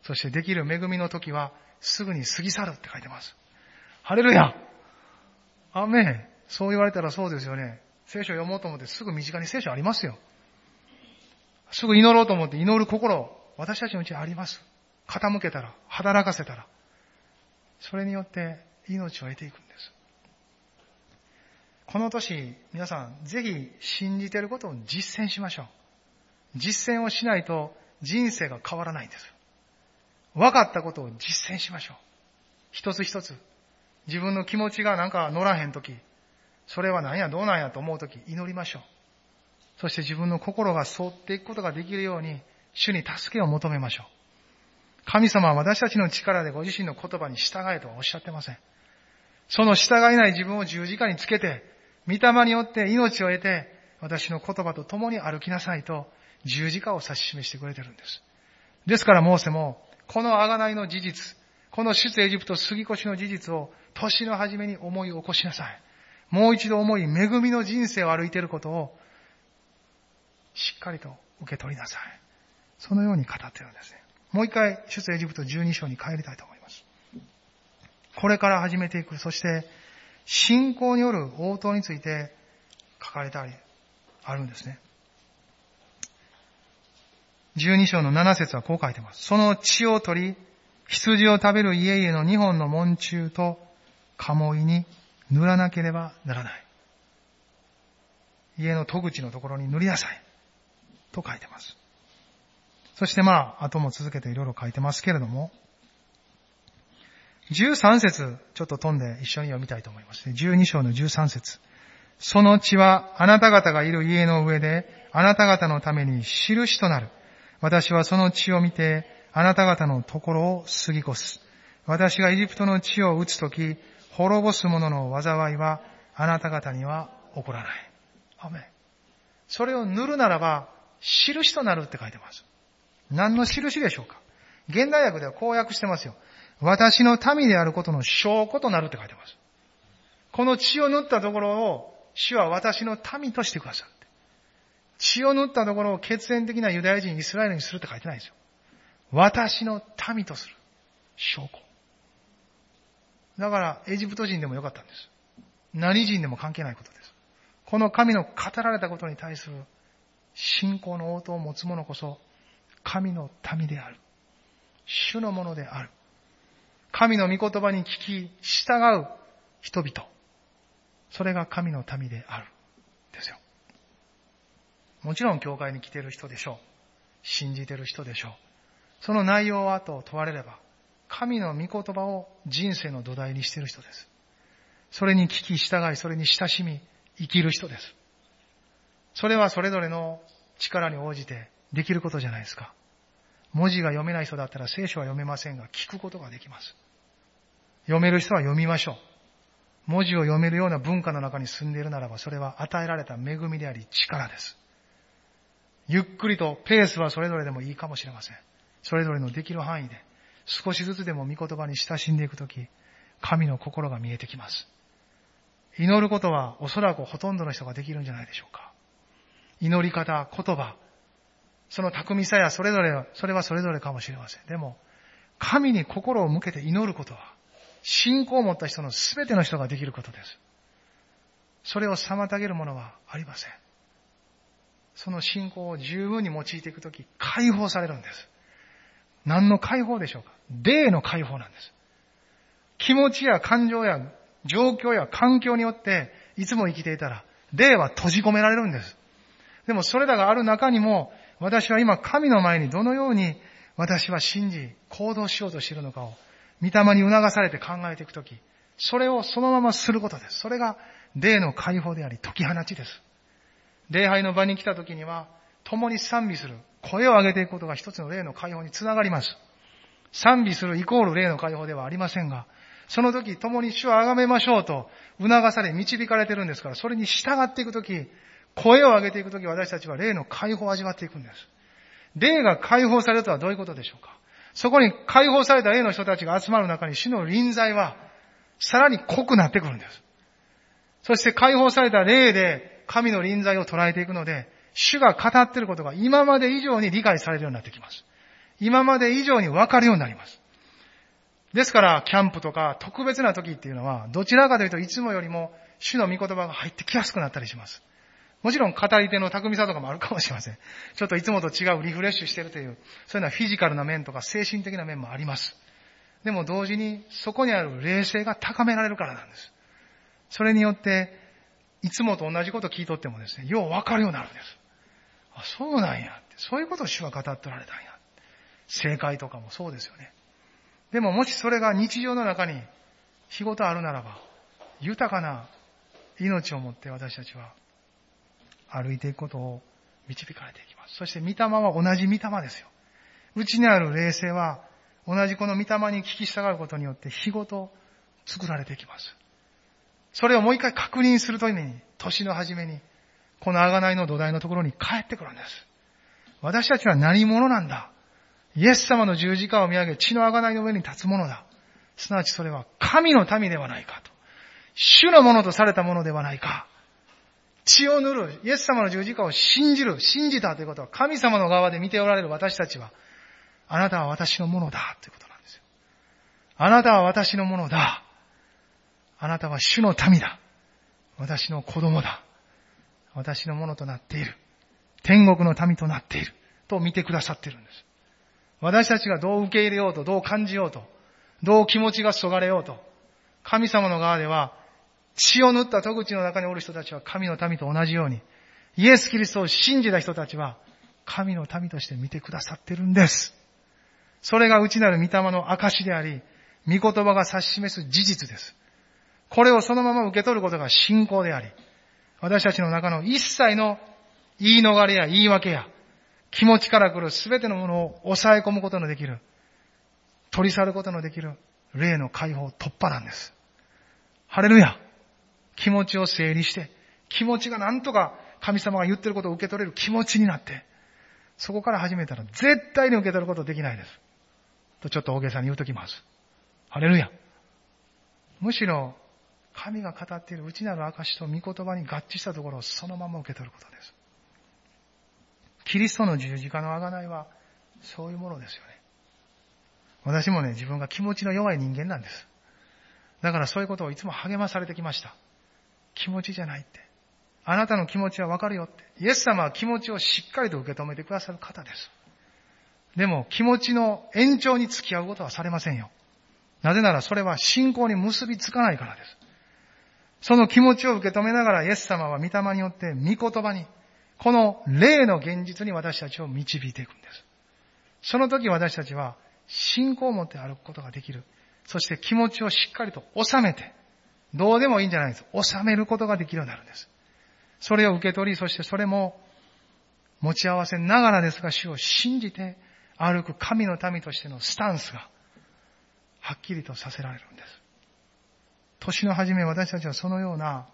そしてできる恵みの時はすぐに過ぎ去るって書いてます。ハレルヤアメンそう言われたらそうですよね。聖書を読もうと思ってすぐ身近に聖書ありますよ。すぐ祈ろうと思って祈る心、私たちのうちにあります。傾けたら、働かせたら。それによって命を得ていくんです。この年、皆さん、ぜひ信じていることを実践しましょう。実践をしないと人生が変わらないんです。分かったことを実践しましょう。一つ一つ。自分の気持ちがなんか乗らへんとき、それは何やどうなんやと思うとき、祈りましょう。そして自分の心が沿っていくことができるように、主に助けを求めましょう。神様は私たちの力でご自身の言葉に従えとはおっしゃってません。その従えない自分を十字架につけて、御霊によって命を得て、私の言葉と共に歩きなさいと、十字架を指し示してくれてるんです。ですからモーセも、この贖いの事実、この出エジプト杉越の事実を年の初めに思い起こしなさい。もう一度思い、恵みの人生を歩いていることを、しっかりと受け取りなさい。そのように語っているんですね。もう一回、出エジプト12章に帰りたいと思います。これから始めていく。そして、信仰による応答について書かれたり、あるんですね。12章の7節はこう書いてます。その血を取り、羊を食べる家々の2本の門中と鴨居に塗らなければならない。家の戸口のところに塗りなさい。と書いてます。そしてまあ、後も続けていろいろ書いてますけれども、13節ちょっと飛んで一緒に読みたいと思いますね。12章の13節その血はあなた方がいる家の上であなた方のために印となる。私はその血を見てあなた方のところを過ぎ越す。私がエジプトの地を打つとき、滅ぼす者の災いはあなた方には起こらない。アメそれを塗るならば、印となるって書いてます。何の印でしょうか？現代訳ではこう訳してますよ。私の民であることの証拠となるって書いてます。この血を塗ったところを、主は私の民としてくださる。血を塗ったところを血縁的なユダヤ人、イスラエルにするって書いてないんですよ。私の民とする。証拠。だから、エジプト人でもよかったんです。何人でも関係ないことです。この神の語られたことに対する信仰の応答を持つ者こそ、神の民である。主のものである。神の御言葉に聞き、従う人々。それが神の民である。ですよ。もちろん教会に来ている人でしょう。信じている人でしょう。その内容はと問われれば、神の御言葉を人生の土台にしている人です。それに聞き従い、それに親しみ、生きる人です。それはそれぞれの力に応じてできることじゃないですか。文字が読めない人だったら聖書は読めませんが、聞くことができます。読める人は読みましょう。文字を読めるような文化の中に住んでいるならば、それは与えられた恵みであり力です。ゆっくりとペースはそれぞれでもいいかもしれません。それぞれのできる範囲で、少しずつでも御言葉に親しんでいくとき、神の心が見えてきます。祈ることはおそらくほとんどの人ができるんじゃないでしょうか。祈り方、言葉、その巧みさやそれぞれ、それはそれぞれかもしれません。でも、神に心を向けて祈ることは、信仰を持った人の全ての人ができることです。それを妨げるものはありません。その信仰を十分に用いていくとき、解放されるんです。何の解放でしょうか？霊の解放なんです。気持ちや感情や状況や環境によっていつも生きていたら、霊は閉じ込められるんです。でもそれらがある中にも、私は今神の前にどのように私は信じ、行動しようとしているのかを、御霊に促されて考えていくとき、それをそのまますることです。それが霊の解放であり、解き放ちです。礼拝の場に来たときには、共に賛美する、声を上げていくことが一つの霊の解放につながります。賛美するイコール霊の解放ではありませんが、その時共に主を崇めましょうと促され導かれてるんですから、それに従っていくとき、声を上げていくとき私たちは霊の解放を味わっていくんです。霊が解放されるとはどういうことでしょうかそこに解放された霊の人たちが集まる中に主の臨在はさらに濃くなってくるんです。そして解放された霊で神の臨在を捉えていくので、主が語っていることが今まで以上に理解されるようになってきます。今まで以上に分かるようになります。ですから、キャンプとか特別な時っていうのは、どちらかというといつもよりも主の御言葉が入ってきやすくなったりします。もちろん語り手の巧みさとかもあるかもしれません。ちょっといつもと違うリフレッシュしてるという、そういうのはフィジカルな面とか精神的な面もあります。でも同時にそこにある冷静が高められるからなんです。それによって、いつもと同じこと聞いとってもですね、ようわかるようになるんです。あ、そうなんや。そういうことを主は語っておられたんや。正解とかもそうですよね。でももしそれが日常の中に仕事あるならば、豊かな命を持って私たちは歩いていくことを導かれていきます。そして御霊は同じ御霊ですよ。うちにある霊性は同じこの御霊に聞き従うことによって日ごと作られていきます。それをもう一回確認するために、年の初めに、この贖いの土台のところに帰ってくるんです。私たちは何者なんだイエス様の十字架を見上げ、血の贖いの上に立つものだ。すなわちそれは神の民ではないかと。主のものとされたものではないか。血を塗る、イエス様の十字架を信じる、信じたということは神様の側で見ておられる私たちは、あなたは私のものだということなんですよ。あなたは私のものだ。あなたは主の民だ。私の子供だ。私のものとなっている。天国の民となっている。と見てくださっているんです。私たちがどう受け入れようと、どう感じようと、どう気持ちがそがれようと、神様の側では血を塗った戸口の中におる人たちは神の民と同じように、イエス・キリストを信じた人たちは、神の民として見てくださってるんです。それが内なる御霊の証であり、御言葉が指し示す事実です。これをそのまま受け取ることが信仰であり、私たちの中の一切の言い逃れや言い訳や、気持ちから来る全てのものを抑え込むことのできる、取り去ることのできる、霊の解放突破なんです。ハレルヤ気持ちを整理して、気持ちがなんとか神様が言ってることを受け取れる気持ちになって、そこから始めたら絶対に受け取ることできないです。とちょっと大げさに言うときます。ハレルヤ。むしろ、神が語っている内なる証と御言葉に合致したところをそのまま受け取ることです。キリストの十字架の贖いは、そういうものですよね。私もね、自分が気持ちの弱い人間なんです。だからそういうことをいつも励まされてきました。気持ちじゃないって。あなたの気持ちはわかるよって。イエス様は気持ちをしっかりと受け止めてくださる方です。でも気持ちの延長に付き合うことはされませんよ。なぜならそれは信仰に結びつかないからです。その気持ちを受け止めながらイエス様は御霊によって御言葉に、この霊の現実に私たちを導いていくんです。その時私たちは信仰を持って歩くことができる。そして気持ちをしっかりと収めて、どうでもいいんじゃないです。収めることができるようになるんです。それを受け取り、そしてそれも持ち合わせながらですが、主を信じて歩く神の民としてのスタンスが、はっきりとさせられるんです。年の初め私たちはそのような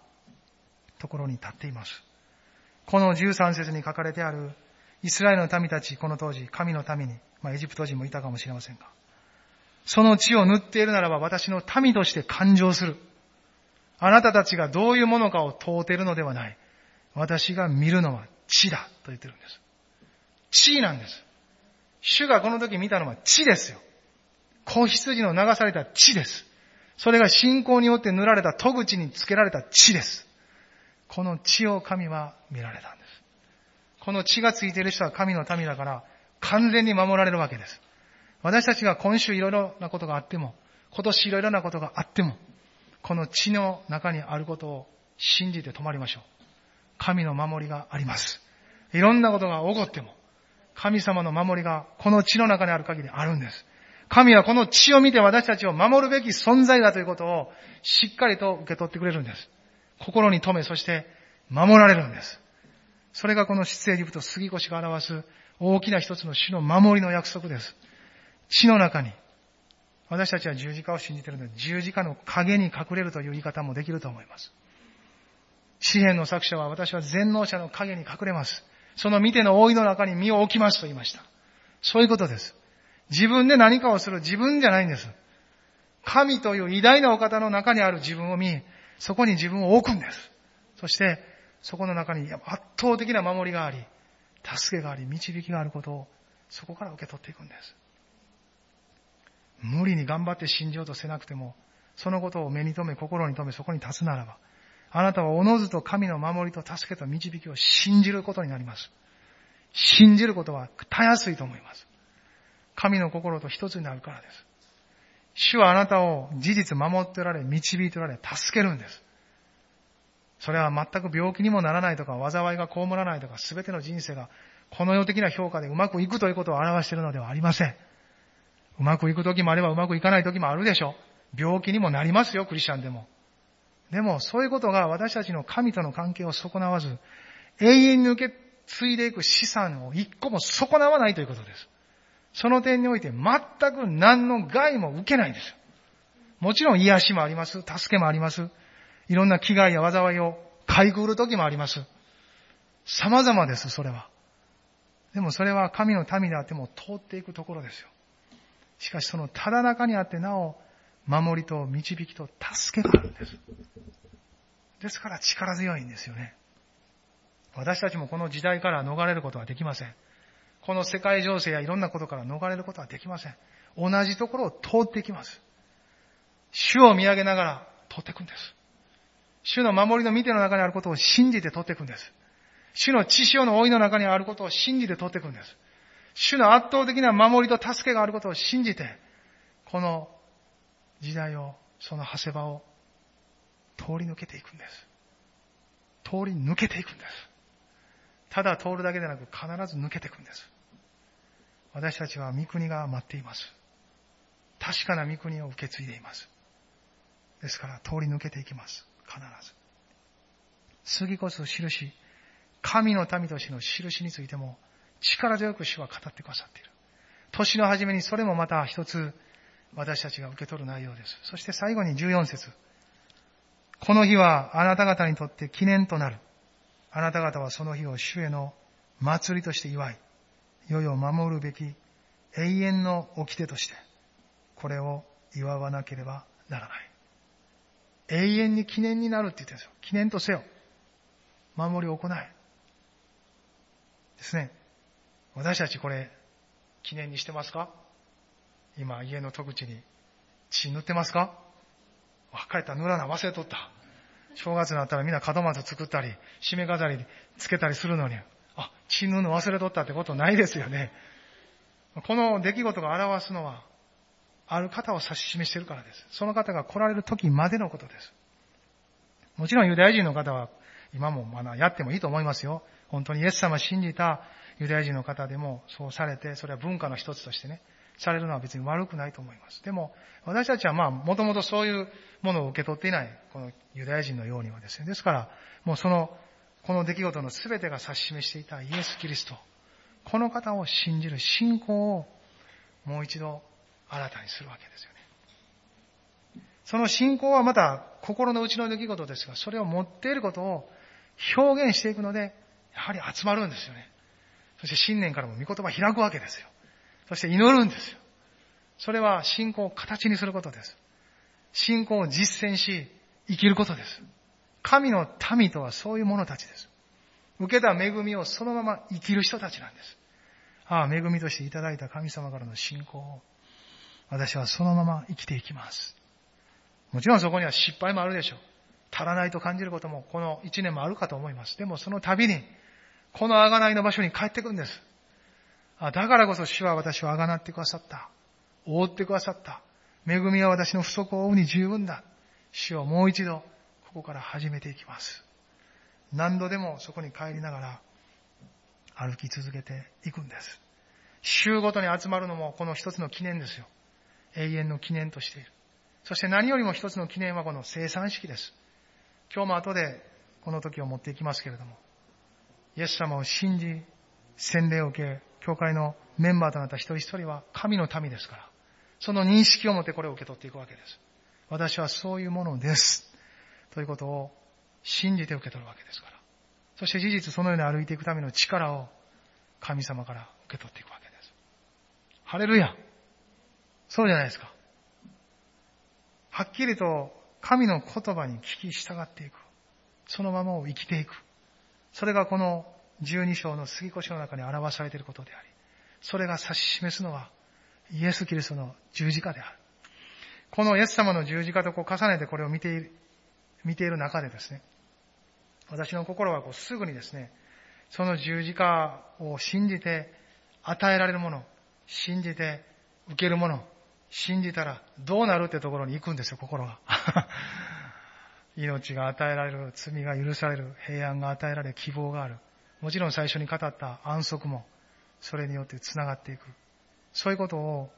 ところに立っています。この13節に書かれてあるイスラエルの民たち、この当時、神の民に、まあエジプト人もいたかもしれませんが、その血を塗っているならば私の民として感情する。あなたたちがどういうものかを問うているのではない。私が見るのは血だと言ってるんです。血なんです。主がこの時見たのは血ですよ。子羊の流された血です。それが信仰によって塗られた戸口につけられた血です。この血を神は見られたんです。この血がついている人は神の民だから完全に守られるわけです。私たちが今週いろいろなことがあっても、今年いろいろなことがあっても、この血の中にあることを信じて止まりましょう。神の守りがあります。いろんなことが起こっても、神様の守りがこの血の中にある限りあるんです。神はこの血を見て私たちを守るべき存在だということをしっかりと受け取ってくれるんです。心に留め、そして守られるんです。それがこの出エジプト杉越が表す大きな一つの主の守りの約束です。血の中に私たちは十字架を信じているので、十字架の影に隠れるという言い方もできると思います。詩篇の作者は私は全能者の影に隠れます。その見ての覆いの中に身を置きますと言いました。そういうことです。自分で何かをする自分じゃないんです。神という偉大なお方の中にある自分を見、そこに自分を置くんです。そして、そこの中に圧倒的な守りがあり、助けがあり、導きがあることを、そこから受け取っていくんです。無理に頑張って信じようとせなくても、そのことを目に留め、心に留め、そこに立つならば、あなたはおのずと神の守りと助けと導きを信じることになります。信じることはたやすいと思います。神の心と一つになるからです。主はあなたを事実守っておられ、導いておられ、助けるんです。それは全く病気にもならないとか、災いが被らないとか、すべての人生がこの世的な評価でうまくいくということを表しているのではありません。うまくいく時もあればうまくいかない時もあるでしょう。病気にもなりますよ、クリスチャンでも。でも、そういうことが私たちの神との関係を損なわず、永遠に受け継いでいく資産を一個も損なわないということです。その点において全く何の害も受けないんです。もちろん癒しもあります。助けもあります。いろんな危害や災いをかいくぐる時もあります。様々です、それは。でもそれは神の民であっても通っていくところですよ。しかしそのただ中にあってなお、守りと導きと助けがあるんです。ですから力強いんですよね。私たちもこの時代から逃れることはできません。この世界情勢やいろんなことから逃れることはできません。同じところを通っていきます。主を見上げながら通っていくんです。主の守りの見ての中にあることを信じて通っていくんです。主の知潮の老いの中にあることを信じて通っていくんです。主の圧倒的な守りと助けがあることを信じて、この時代を、その長谷場を通り抜けていくんです。通り抜けていくんです。ただ通るだけでなく必ず抜けていくんです。私たちは御国が待っています。確かな御国を受け継いでいます。ですから通り抜けていきます。必ず。次こそ印、神の民としての印についても力強く主は語ってくださっている。年の初めにそれもまた一つ私たちが受け取る内容です。そして最後に14節この日はあなた方にとって記念となる。あなた方はその日を主への祭りとして祝い、世々守るべき永遠の掟として、これを祝わなければならない。永遠に記念になるって言ってるんですよ。記念とせよ。守りを行い。ですね。私たちこれ、記念にしてますか？今、家の戸口に血塗ってますか？帰ったら塗らな忘れとった。正月になったらみんな門松作ったり、締め飾りつけたりするのに、あ、血塗るの忘れとったってことないですよね。この出来事が表すのは、ある方を指し示しているからです。その方が来られる時までのことです。もちろんユダヤ人の方は今もまだやってもいいと思いますよ。本当にイエス様を信じたユダヤ人の方でもそうされて、それは文化の一つとしてね、されるのは別に悪くないと思います。でも、私たちはまあ、もともとそういうものを受け取っていない、このユダヤ人のようにはですね。ですから、もうその、この出来事の全てが指し示していたイエス・キリスト、この方を信じる信仰をもう一度新たにするわけですよね。その信仰はまた心の内の出来事ですが、それを持っていることを表現していくので、やはり集まるんですよね。そして新年からも御言葉開くわけですよ。そして祈るんですよ。それは信仰を形にすることです。信仰を実践し、生きることです。神の民とはそういう者たちです。受けた恵みをそのまま生きる人たちなんです。ああ、恵みとしていただいた神様からの信仰を、私はそのまま生きていきます。もちろんそこには失敗もあるでしょう。足らないと感じることもこの一年もあるかと思います。でもその度に、この贖いの場所に帰ってくるんです。あだからこそ主は私をあがなってくださった。覆ってくださった。恵みは私の不足を負うに十分だ。主をもう一度、ここから始めていきます。何度でもそこに帰りながら、歩き続けていくんです。週ごとに集まるのもこの一つの記念ですよ。永遠の記念としている。そして何よりも一つの記念はこの生産式です。今日も後でこの時を持っていきますけれども、イエス様を信じ、洗礼を受け、教会のメンバーとなった一人一人は神の民ですから、その認識を持ってこれを受け取っていくわけです。私はそういうものです。ということを信じて受け取るわけですから。そして事実そのように歩いていくための力を神様から受け取っていくわけです。ハレルヤそうじゃないですか。はっきりと神の言葉に聞き従っていく。そのままを生きていく。それがこの12章の杉越の中に表されていることであり、それが指し示すのはイエス・キリストの十字架である。このイエス様の十字架とこう重ねてこれを見て、見ている中でですね、私の心はこうすぐにですね、その十字架を信じて与えられるもの、信じて受けるもの、信じたらどうなるってところに行くんですよ、心が。命が与えられる、罪が許される、平安が与えられ、希望がある。もちろん最初に語った安息も、それによって繋がっていく。そういうことを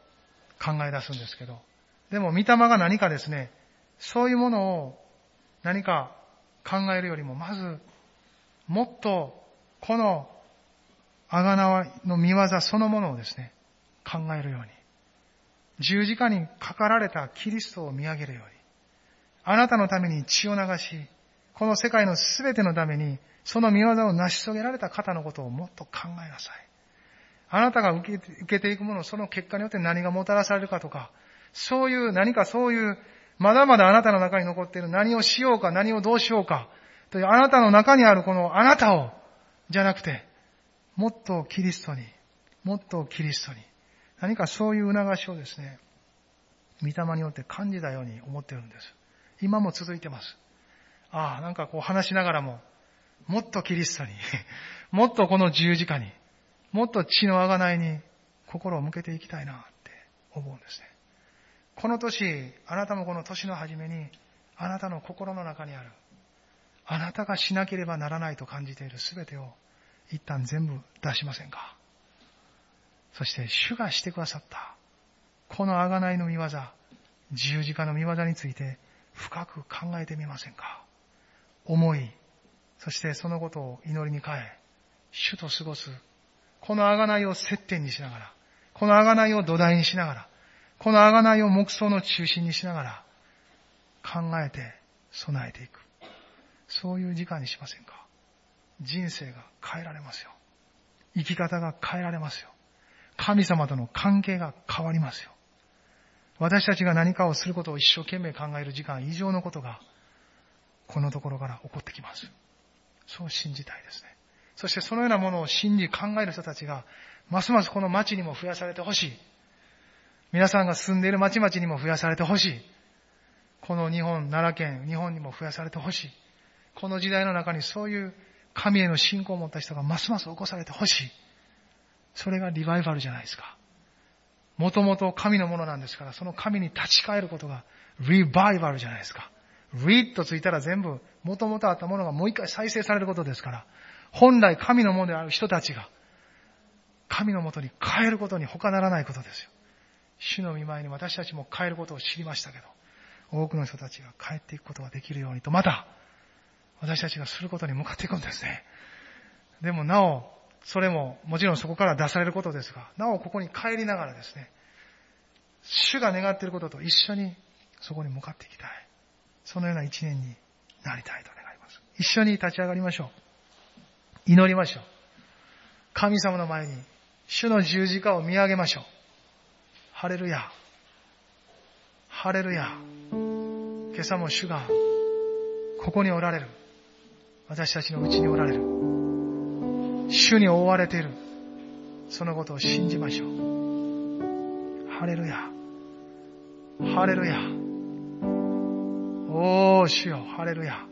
考え出すんですけど、でも、御霊が何かですね、そういうものを何か考えるよりも、まず、もっと、この、あがなわの見業そのものをですね、考えるように。十字架にかかられたキリストを見上げるように。あなたのために血を流し、この世界のすべてのために、その見業を成し遂げられた方のことをもっと考えなさい。あなたが受けていくもの、その結果によって何がもたらされるかとか、そういう何かそういう、まだまだあなたの中に残っている何をしようか、何をどうしようか、というあなたの中にあるこのあなたを、じゃなくて、もっとキリストに、もっとキリストに、何かそういう促しをですね、御霊によって感じたように思ってるんです。今も続いてます。ああ、なんかこう話しながらも、もっとキリストに、もっとこの十字架に、もっと血の贖いに心を向けていきたいなって思うんですね。この年、あなたもこの年の初めに、あなたの心の中にある、あなたがしなければならないと感じているすべてを一旦全部出しませんか？そして主がしてくださった、この贖いの見業、十字架の見業について深く考えてみませんか？思い、そしてそのことを祈りに変え、主と過ごす、この贖いを接点にしながら、この贖いを土台にしながら、この贖いを目想の中心にしながら、考えて備えていく。そういう時間にしませんか人生が変えられますよ。生き方が変えられますよ。神様との関係が変わりますよ。私たちが何かをすることを一生懸命考える時間以上のことが、このところから起こってきます。そう信じたいですね。そしてそのようなものを信じ考える人たちが、ますますこの町にも増やされてほしい。皆さんが住んでいる町々にも増やされてほしい。この日本、奈良県、日本にも増やされてほしい。この時代の中にそういう神への信仰を持った人がますます起こされてほしい。それがリバイバルじゃないですか。もともと神のものなんですから、その神に立ち返ることがリバイバルじゃないですか。リッとついたら全部、もともとあったものがもう一回再生されることですから、本来神のものである人たちが、神のもとに変えることに他ならないことですよ。主の見舞いに私たちも変えることを知りましたけど、多くの人たちが帰っていくことができるようにと、また、私たちがすることに向かっていくんですね。でもなお、それももちろんそこから出されることですが、なおここに帰りながらですね、主が願っていることと一緒にそこに向かっていきたい。そのような一年になりたいと願います。一緒に立ち上がりましょう。祈りましょう。神様の前に主の十字架を見上げましょう。ハレルヤ。ハレルヤ。今朝も主がここにおられる。私たちのうちにおられる。主に覆われている。そのことを信じましょう。ハレルヤ。ハレルヤ。おー、主よ、ハレルヤ。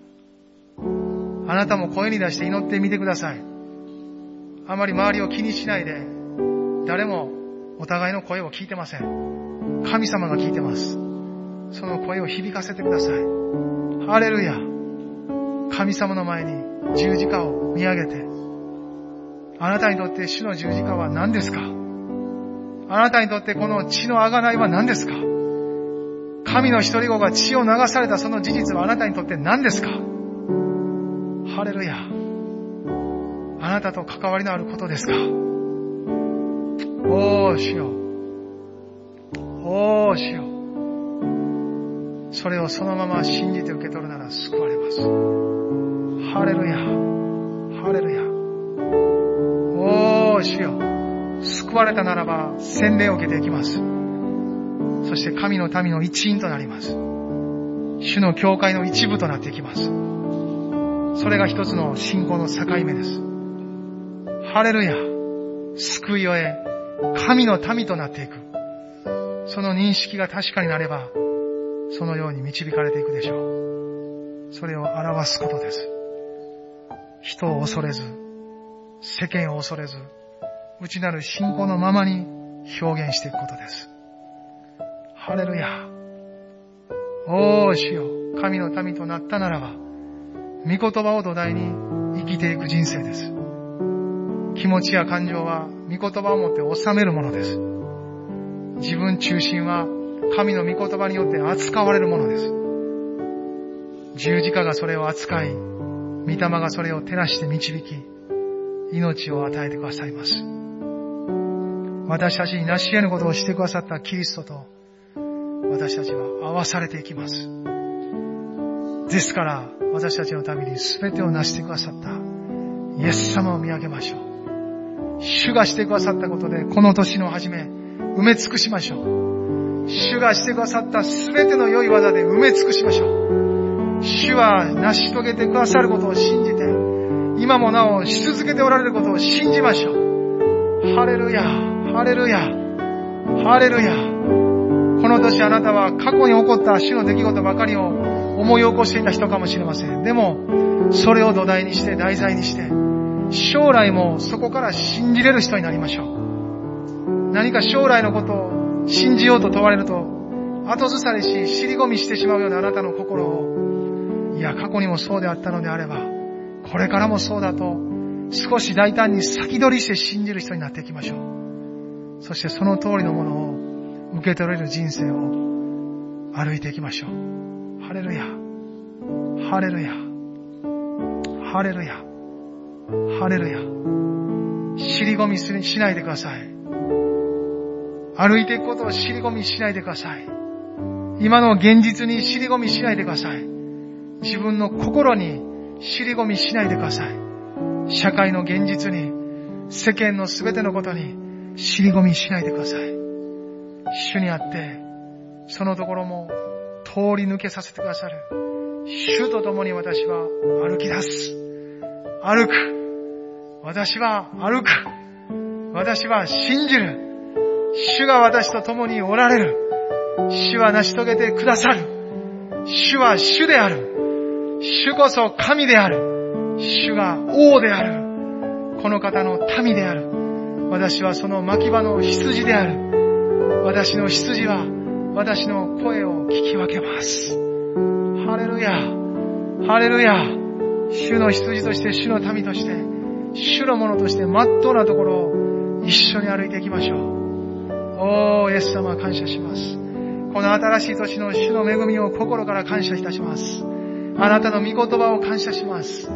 あなたも声に出して祈ってみてください。あまり周りを気にしないで、誰もお互いの声を聞いてません。神様が聞いてます。その声を響かせてください。ハレルヤ。神様の前に十字架を見上げて、あなたにとって主の十字架は何ですか？あなたにとってこの血の贖いは何ですか？神の一人子が血を流されたその事実はあなたにとって何ですか？ハレルヤ。あなたと関わりのあることですか？おー、主よ。おー、主よ。それをそのまま信じて受け取るなら救われます。ハレルヤ。ハレルヤ。おー、主よ。救われたならば洗礼を受けていきます。そして神の民の一員となります。主の教会の一部となっていきます。それが一つの信仰の境目です。ハレルヤ。救いを得、神の民となっていく。その認識が確かになれば、そのように導かれていくでしょう。それを表すことです。人を恐れず、世間を恐れず、内なる信仰のままに表現していくことです。ハレルヤ。おー、主よ、神の民となったならば、御言葉を土台に生きていく人生です。気持ちや感情は御言葉をもって収めるものです。自分中心は神の御言葉によって扱われるものです。十字架がそれを扱い、御霊がそれを照らして導き、命を与えてくださいます。私たちに成し得ぬことをしてくださったキリストと、私たちは合わされていきます。ですから、私たちのために全てを成してくださったイエス様を見上げましょう。主がしてくださったことで、この年の初め、埋め尽くしましょう。主がしてくださった全ての良い技で埋め尽くしましょう。主は成し遂げてくださることを信じて、今もなおし続けておられることを信じましょう。ハレルヤ、ハレルヤ、ハレルヤ。この年あなたは過去に起こった主の出来事ばかりを思い起こしていた人かもしれません。でも、それを土台にして、題材にして、将来もそこから信じれる人になりましょう。何か将来のことを信じようと問われると、後ずさりし、尻込みしてしまうようなあなたの心を、いや、過去にもそうであったのであれば、これからもそうだと、少し大胆に先取りして信じる人になっていきましょう。そしてその通りのものを受け取れる人生を歩いていきましょう。ハレルヤ。ハレルヤ。ハレルヤ。ハレルヤ。尻込みしないでください。歩いていくことを尻込みしないでください。今の現実に尻込みしないでください。自分の心に尻込みしないでください。社会の現実に、世間の全てのことに尻込みしないでください。主にあって、そのところも通り抜けさせてくださる。主と共に私は歩き出す。歩く。私は歩く。私は信じる。主が私と共におられる。主は成し遂げてくださる。主は主である。主こそ神である。主が王である。この方の民である。私はその牧場の羊である。私の羊は私の声を聞き分けます。ハレルヤ。ハレルヤ。主の羊として主の民として主のものとして真っ当なところを一緒に歩いていきましょう。おー、イエス様感謝します。この新しい年の主の恵みを心から感謝いたします。あなたの御言葉を感謝します。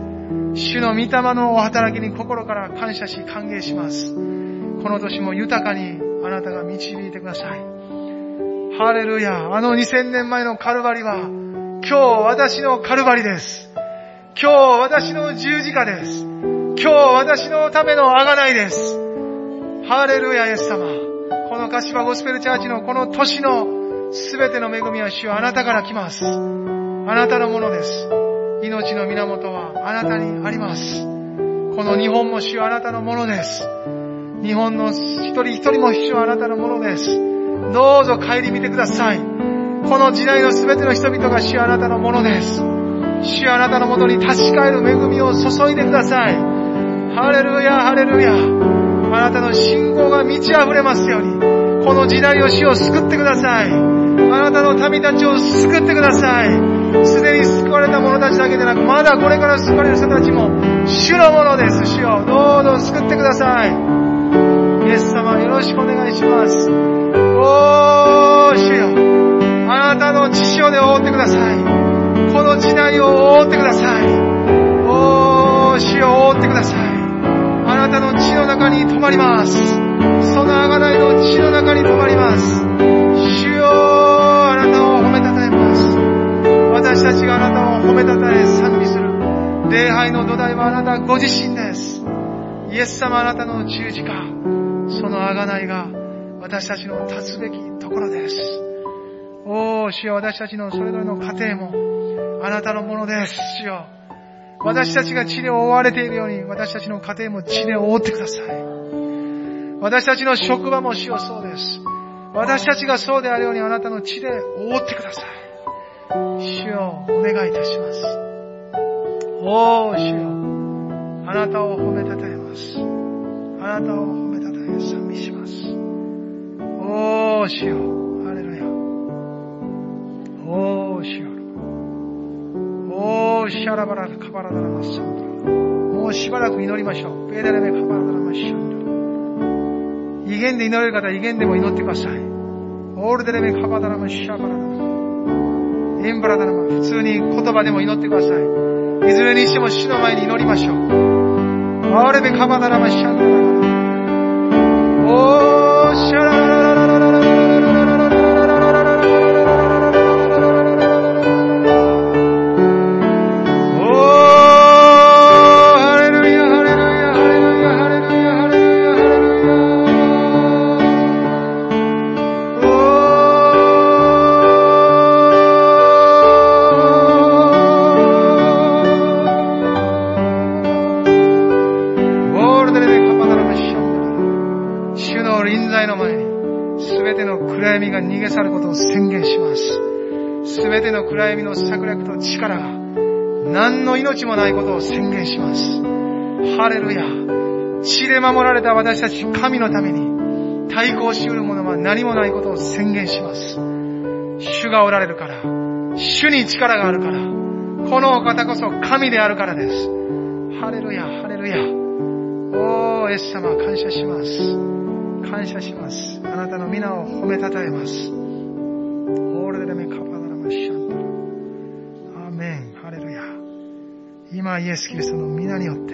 主の御霊のお働きに心から感謝し歓迎します。この年も豊かにあなたが導いてください。ハレルヤ。あの2000年前のカルバリは、今日私のカルバリです。今日私の十字架です。今日私のための贖いです。ハレルヤイエス様。この柏ゴスペルチャーチのこの年の全ての恵みは主はあなたから来ます。あなたのものです。命の源はあなたにあります。この日本も主はあなたのものです。日本の一人一人も主はあなたのものです。どうぞ帰り見てください。この時代の全ての人々が主はあなたのものです。主はあなたのもとに立ち返る恵みを注いでください。ハレルヤ、ハレルヤ。あなたの信仰が満ち溢れますように、この時代を主を救ってください。あなたの民たちを救ってください。すでに救われた者たちだけでなく、まだこれから救われる人たちも、主のものです、主よ。どうぞ救ってください。イエス様、よろしくお願いします。おー、主よ。あなたの血潮で覆ってください。この時代を覆ってください。おー、主よ、覆ってください。あなたの血の中に止まります。その贖いの血の中に止まります。主よあなたを褒めたたえます私たちがあなたを褒めたたえ賛美する礼拝の土台はあなたご自身です。イエス様あなたの十字架、その贖いが私たちの立つべきところです。おー、主よ私たちのそれぞれの家庭もあなたのものです。主よ私たちが血で覆われているように私たちの家庭も血で覆ってください。私たちの職場も主よそうです。私たちがそうであるようにあなたの血で覆ってください。主よ、お願いいたします。おー、主よ、あなたを褒めたたえます。あなたを褒めたたえ賛美します。おー、主よ、ハレルヤ。おー、主よ。おー、シャラバラカバラダラマサンドラ。もうしばらく祈りましょう。ペダレメカバラダラマシャンドラ。威厳で祈れる方は威厳でも祈ってください。オールデレメカバダラマシャバラダマ。エンバラダラマ。普通に言葉でも祈ってください。いずれにしても主の前に祈りましょう。オーレベカバダラマシャバラダマ。おー、シャラの策略と力が何の命もないことを宣言します。ハレルヤ。血で守られた私たち神のために対抗し得るものは何もないことを宣言します。主がおられるから、主に力があるから、このお方こそ神であるからです。ハレルヤ、ハレルヤ。おー、エス様、感謝します。感謝します。あなたの皆を褒めたたえます。今イエス・キリストの皆によって、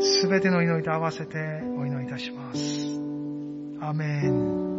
すべての祈りと合わせてお祈りいたします。アメン。